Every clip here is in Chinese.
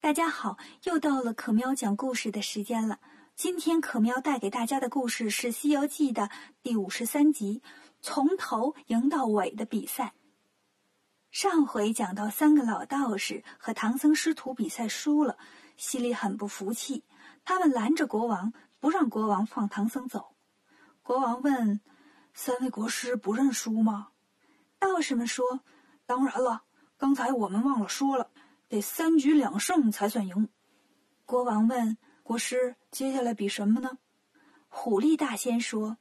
大家好，又到了可喵讲故事的时间了。今天可喵带给大家的故事是《西游记》的第五十三集“从头赢到尾”的比赛。上回讲到，三个老道士和唐僧师徒比赛输了，心里很不服气。他们拦着国王，不让国王放唐僧走。国王问：“三位国师不认输吗？”道士们说：“当然了，刚才我们忘了说了。”得三局两胜才算赢。国王问国师：“接下来比什么呢？”虎力大仙说：“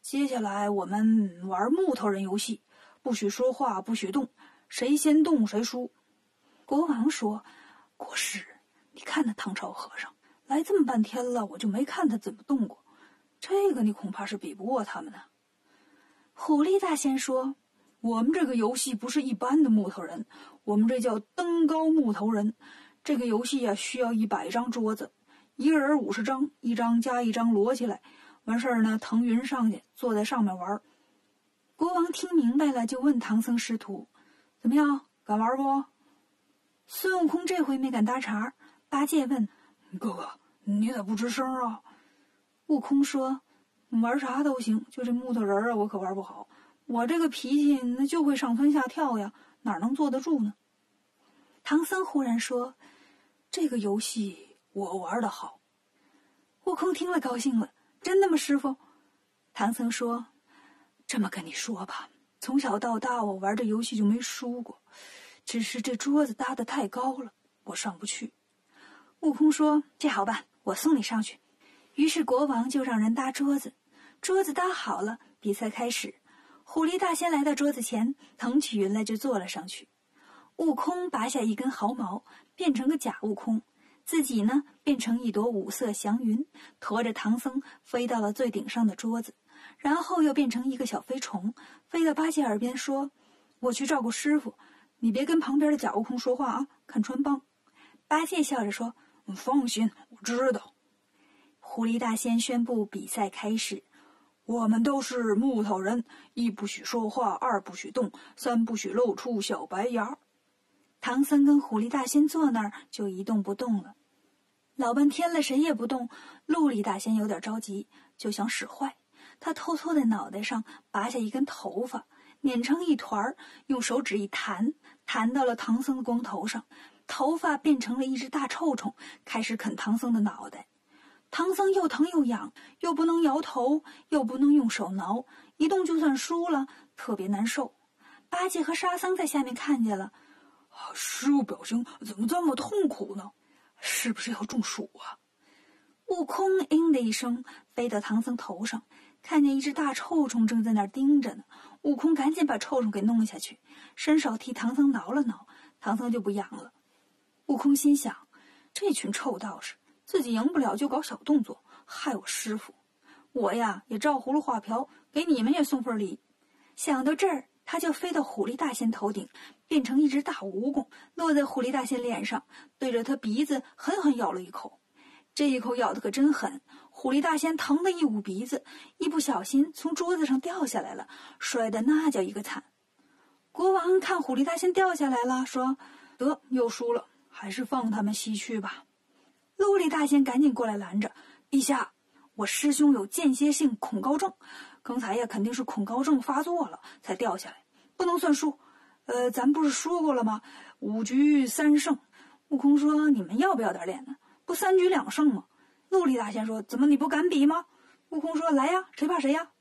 接下来我们玩木头人游戏，不许说话，不许动，谁先动谁输。”国王说：“国师，你看那唐朝和尚来这么半天了，我就没看他怎么动过。这个你恐怕是比不过他们呢。”虎力大仙说。我们这个游戏不是一般的木头人，我们这叫登高木头人。这个游戏啊，需要一百张桌子，一个人五十张，一张加一张摞起来，完事儿呢，腾云上去，坐在上面玩。国王听明白了，就问唐僧师徒：“怎么样，敢玩不？”孙悟空这回没敢搭茬。八戒问：“哥哥，你咋不吱声啊？”悟空说：“玩啥都行，就这木头人啊，我可玩不好。”我这个脾气，那就会上蹿下跳呀，哪能坐得住呢？唐僧忽然说：“这个游戏我玩的好。”悟空听了高兴了：“真的吗，师傅？”唐僧说：“这么跟你说吧，从小到大我玩这游戏就没输过，只是这桌子搭的太高了，我上不去。”悟空说：“这好办，我送你上去。”于是国王就让人搭桌子，桌子搭好了，比赛开始。狐狸大仙来到桌子前，腾起云来就坐了上去。悟空拔下一根毫毛，变成个假悟空，自己呢变成一朵五色祥云，驮着唐僧飞到了最顶上的桌子，然后又变成一个小飞虫，飞到八戒耳边说：“我去照顾师傅，你别跟旁边的假悟空说话啊，看穿帮。”八戒笑着说：“放心，我知道。”狐狸大仙宣布比赛开始。我们都是木头人，一不许说话，二不许动，三不许露出小白牙。唐僧跟狐狸大仙坐那儿就一动不动了，老半天了，谁也不动。陆力大仙有点着急，就想使坏。他偷偷在脑袋上拔下一根头发，捻成一团儿，用手指一弹，弹到了唐僧的光头上，头发变成了一只大臭虫，开始啃唐僧的脑袋。唐僧又疼又痒，又不能摇头，又不能用手挠，一动就算输了，特别难受。八戒和沙僧在下面看见了，啊师傅表情怎么这么痛苦呢？是不是要中暑啊？悟空“嘤”的一声飞到唐僧头上，看见一只大臭虫正在那儿盯着呢。悟空赶紧把臭虫给弄下去，伸手替唐僧挠了挠，唐僧就不痒了。悟空心想：这群臭道士。自己赢不了就搞小动作，害我师傅。我呀也照葫芦画瓢，给你们也送份礼。想到这儿，他就飞到狐狸大仙头顶，变成一只大蜈蚣，落在狐狸大仙脸上，对着他鼻子狠狠咬了一口。这一口咬的可真狠，狐狸大仙疼得一捂鼻子，一不小心从桌子上掉下来了，摔得那叫一个惨。国王看狐狸大仙掉下来了，说：“得，又输了，还是放他们西去吧。”陆力大仙赶紧过来拦着，陛下，我师兄有间歇性恐高症，刚才呀肯定是恐高症发作了才掉下来，不能算输。呃，咱不是说过了吗？五局三胜。悟空说：“你们要不要点脸呢？不三局两胜吗？”陆力大仙说：“怎么你不敢比吗？”悟空说：“来呀，谁怕谁呀？”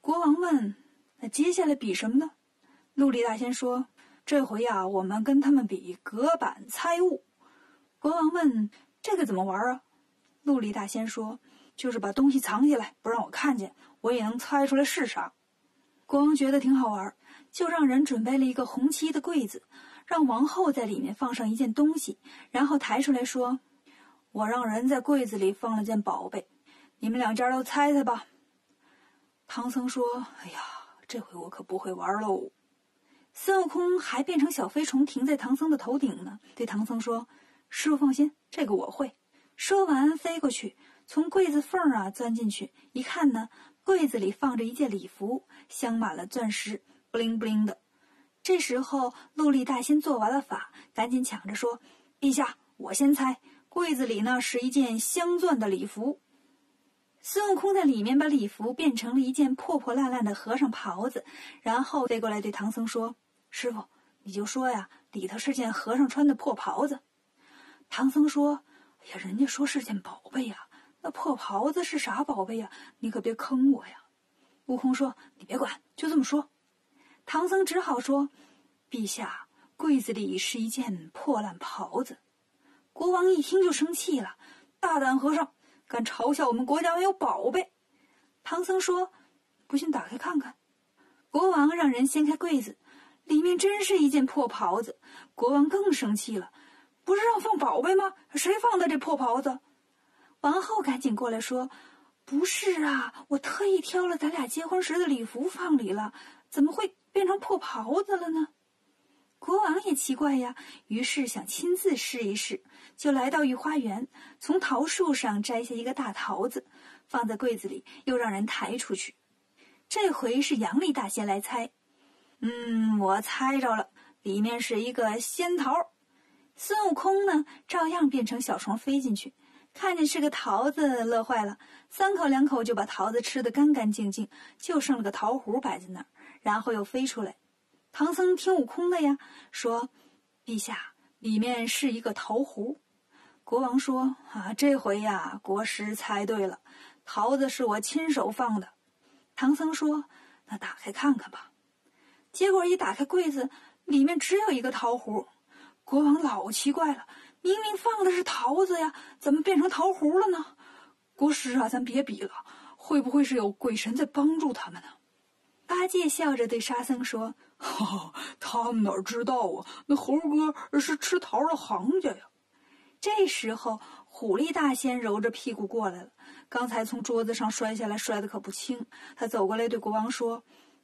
国王问：“那接下来比什么呢？”陆力大仙说：“这回呀，我们跟他们比隔板猜物。”国王问。这个怎么玩啊？陆离大仙说：“就是把东西藏起来，不让我看见，我也能猜出来是啥。”国王觉得挺好玩，就让人准备了一个红漆的柜子，让王后在里面放上一件东西，然后抬出来说：“我让人在柜子里放了件宝贝，你们两家都猜猜吧。”唐僧说：“哎呀，这回我可不会玩喽。”孙悟空还变成小飞虫停在唐僧的头顶呢，对唐僧说。师傅放心，这个我会。说完，飞过去，从柜子缝啊钻进去，一看呢，柜子里放着一件礼服，镶满了钻石，不灵不灵的。这时候，陆力大仙做完了法，赶紧抢着说：“陛下，我先猜，柜子里呢是一件镶钻的礼服。孙悟空在里面把礼服变成了一件破破烂烂的和尚袍子，然后飞过来对唐僧说：“师傅，你就说呀，里头是件和尚穿的破袍子。”唐僧说：“哎呀，人家说是件宝贝呀，那破袍子是啥宝贝呀？你可别坑我呀！”悟空说：“你别管，就这么说。”唐僧只好说：“陛下，柜子里是一件破烂袍子。”国王一听就生气了：“大胆和尚，敢嘲笑我们国家没有宝贝！”唐僧说：“不信，打开看看。”国王让人掀开柜子，里面真是一件破袍子。国王更生气了：“不是让放宝贝吗？谁放的这破袍子？”王后赶紧过来说。不是啊，我特意挑了咱俩结婚时的礼服放里了，怎么会变成破袍子了呢？国王也奇怪呀，于是想亲自试一试，就来到御花园，从桃树上摘下一个大桃子，放在柜子里，又让人抬出去。这回是杨丽大仙来猜，嗯，我猜着了，里面是一个仙桃。孙悟空呢，照样变成小虫飞进去。看见是个桃子，乐坏了，三口两口就把桃子吃得干干净净，就剩了个桃核摆在那儿，然后又飞出来。唐僧听悟空的呀，说：“陛下，里面是一个桃核。”国王说：“啊，这回呀，国师猜对了，桃子是我亲手放的。”唐僧说：“那打开看看吧。”结果一打开柜子，里面只有一个桃核。国王老奇怪了。明明放的是桃子呀，怎么变成桃核了呢？国师啊，咱别比了，会不会是有鬼神在帮助他们呢？八戒笑着对沙僧说：“他们哪知道啊？那猴哥是吃桃的行家呀。”这时候，虎力大仙揉着屁股过来了，刚才从桌子上摔下来，摔得可不轻。他走过来对国王说：“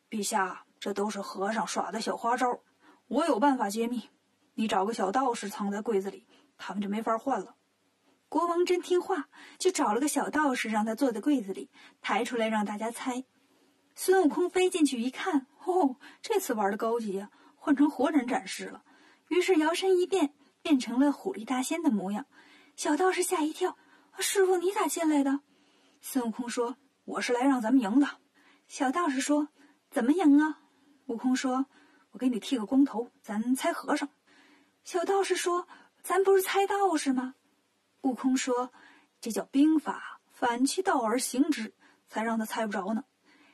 陛下，这都是和尚耍的小花招，我有办法揭秘。你找个小道士藏在柜子里。”他们就没法换了。国王真听话，就找了个小道士，让他坐在柜子里，抬出来让大家猜。孙悟空飞进去一看，哦，这次玩的高级呀，换成活人展示了。于是摇身一变，变成了虎力大仙的模样。小道士吓一跳：“师傅，你咋进来的？”孙悟空说：“我是来让咱们赢的。”小道士说：“怎么赢啊？”悟空说：“我给你剃个光头，咱猜和尚。”小道士说。咱不是猜道士吗？悟空说：“这叫兵法，反其道而行之，才让他猜不着呢。”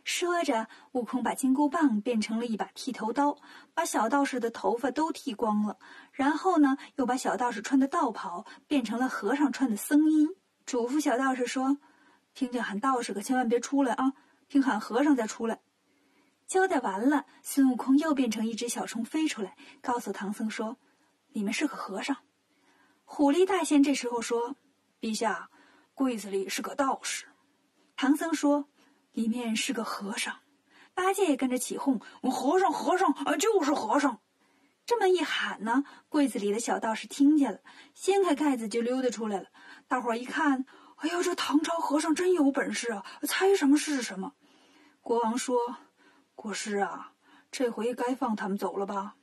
说着，悟空把金箍棒变成了一把剃头刀，把小道士的头发都剃光了。然后呢，又把小道士穿的道袍变成了和尚穿的僧衣，嘱咐小道士说：“听见喊道士可千万别出来啊，听喊和尚再出来。”交代完了，孙悟空又变成一只小虫飞出来，告诉唐僧说：“里面是个和尚。”虎力大仙这时候说：“陛下，柜子里是个道士。”唐僧说：“里面是个和尚。”八戒也跟着起哄：“我和尚，和尚啊，就是和尚！”这么一喊呢，柜子里的小道士听见了，掀开盖子就溜达出来了。大伙儿一看：“哎呀，这唐朝和尚真有本事啊！猜什么是什么。”国王说：“国师啊，这回该放他们走了吧？”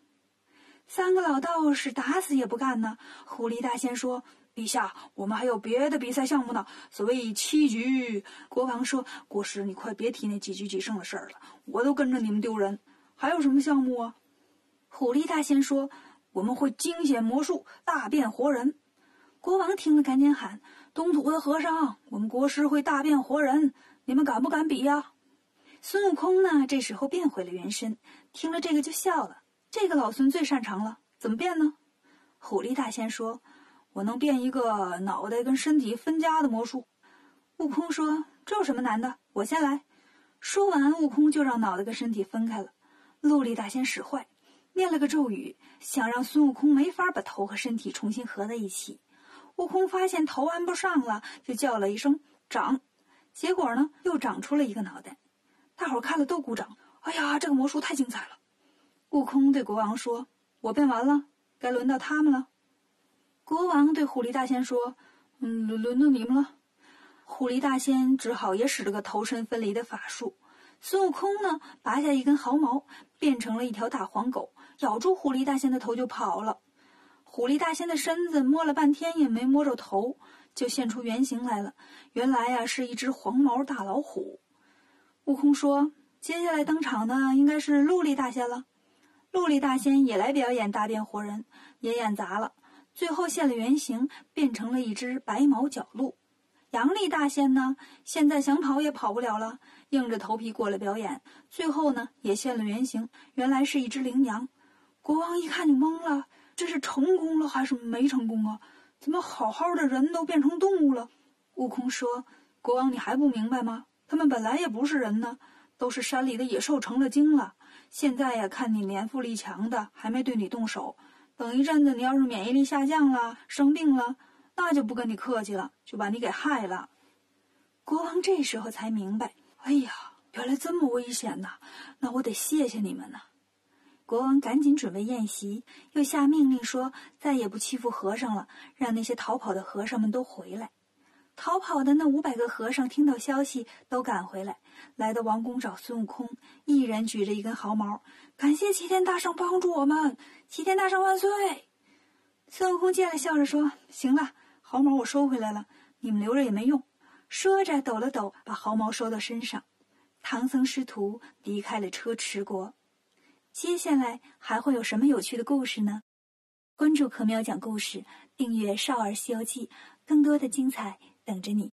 三个老道士打死也不干呢。狐狸大仙说：“陛下，我们还有别的比赛项目呢。所谓七局。”国王说：“国师，你快别提那几局几胜的事儿了，我都跟着你们丢人。还有什么项目啊？”狐狸大仙说：“我们会惊险魔术，大变活人。”国王听了，赶紧喊：“东土的和尚，我们国师会大变活人，你们敢不敢比呀？”孙悟空呢，这时候变回了原身，听了这个就笑了。这个老孙最擅长了，怎么变呢？虎力大仙说：“我能变一个脑袋跟身体分家的魔术。”悟空说：“这有什么难的？我先来。”说完，悟空就让脑袋跟身体分开了。陆力大仙使坏，念了个咒语，想让孙悟空没法把头和身体重新合在一起。悟空发现头安不上了，就叫了一声“长”，结果呢，又长出了一个脑袋。大伙看了都鼓掌：“哎呀，这个魔术太精彩了！”悟空对国王说：“我变完了，该轮到他们了。”国王对狐狸大仙说：“嗯，轮轮到你们了。”狐狸大仙只好也使了个头身分离的法术。孙悟空呢，拔下一根毫毛，变成了一条大黄狗，咬住狐狸大仙的头就跑了。狐狸大仙的身子摸了半天也没摸着头，就现出原形来了。原来呀，是一只黄毛大老虎。悟空说：“接下来登场的应该是陆力大仙了。”陆力大仙也来表演大变活人，也演砸了，最后现了原形，变成了一只白毛角鹿。杨力大仙呢，现在想跑也跑不了了，硬着头皮过来表演，最后呢也现了原形，原来是一只羚羊。国王一看就懵了，这是成功了还是没成功啊？怎么好好的人都变成动物了？悟空说：“国王，你还不明白吗？他们本来也不是人呢，都是山里的野兽成了精了。”现在呀，看你年富力强的，还没对你动手。等一阵子，你要是免疫力下降了，生病了，那就不跟你客气了，就把你给害了。国王这时候才明白，哎呀，原来这么危险呐！那我得谢谢你们呐。国王赶紧准备宴席，又下命令说，再也不欺负和尚了，让那些逃跑的和尚们都回来。逃跑的那五百个和尚听到消息，都赶回来，来到王宫找孙悟空。一人举着一根毫毛，感谢齐天大圣帮助我们，齐天大圣万岁！孙悟空见了，笑着说：“行了，毫毛我收回来了，你们留着也没用。”说着抖了抖，把毫毛收到身上。唐僧师徒离开了车迟国。接下来还会有什么有趣的故事呢？关注“可喵讲故事”，订阅《少儿西游记》，更多的精彩。等着你。